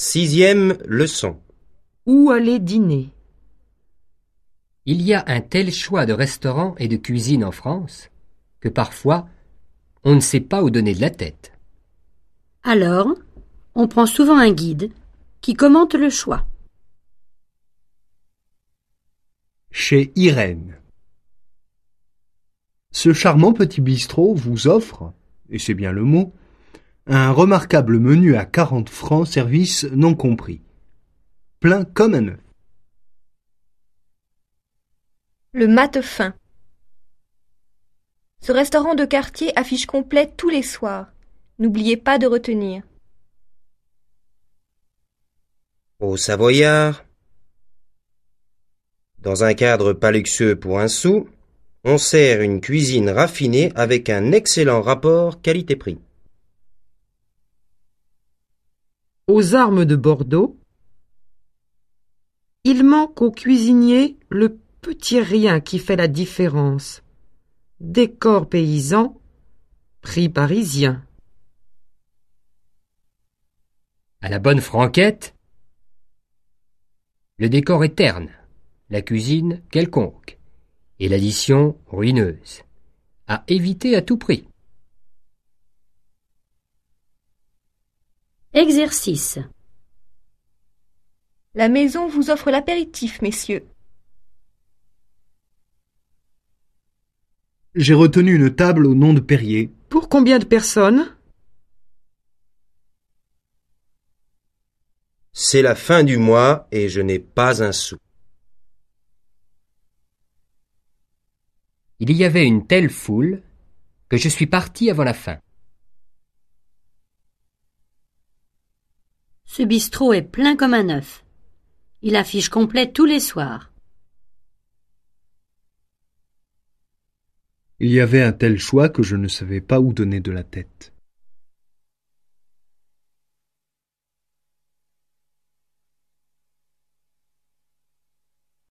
Sixième leçon. Où aller dîner? Il y a un tel choix de restaurants et de cuisine en France que parfois on ne sait pas où donner de la tête. Alors, on prend souvent un guide qui commente le choix. Chez Irène. Ce charmant petit bistrot vous offre, et c'est bien le mot, un remarquable menu à 40 francs service non compris. Plein comme un œuf. Le mate fin. Ce restaurant de quartier affiche complet tous les soirs. N'oubliez pas de retenir. Au Savoyard. Dans un cadre pas luxueux pour un sou, on sert une cuisine raffinée avec un excellent rapport qualité-prix. Aux armes de Bordeaux Il manque au cuisinier le petit rien qui fait la différence. Décor paysan, prix parisien. À la bonne franquette, le décor est terne, la cuisine quelconque, et l'addition ruineuse. À éviter à tout prix. Exercice. La maison vous offre l'apéritif, messieurs. J'ai retenu une table au nom de Perrier. Pour combien de personnes? C'est la fin du mois et je n'ai pas un sou. Il y avait une telle foule que je suis parti avant la fin. Ce bistrot est plein comme un œuf. Il affiche complet tous les soirs. Il y avait un tel choix que je ne savais pas où donner de la tête.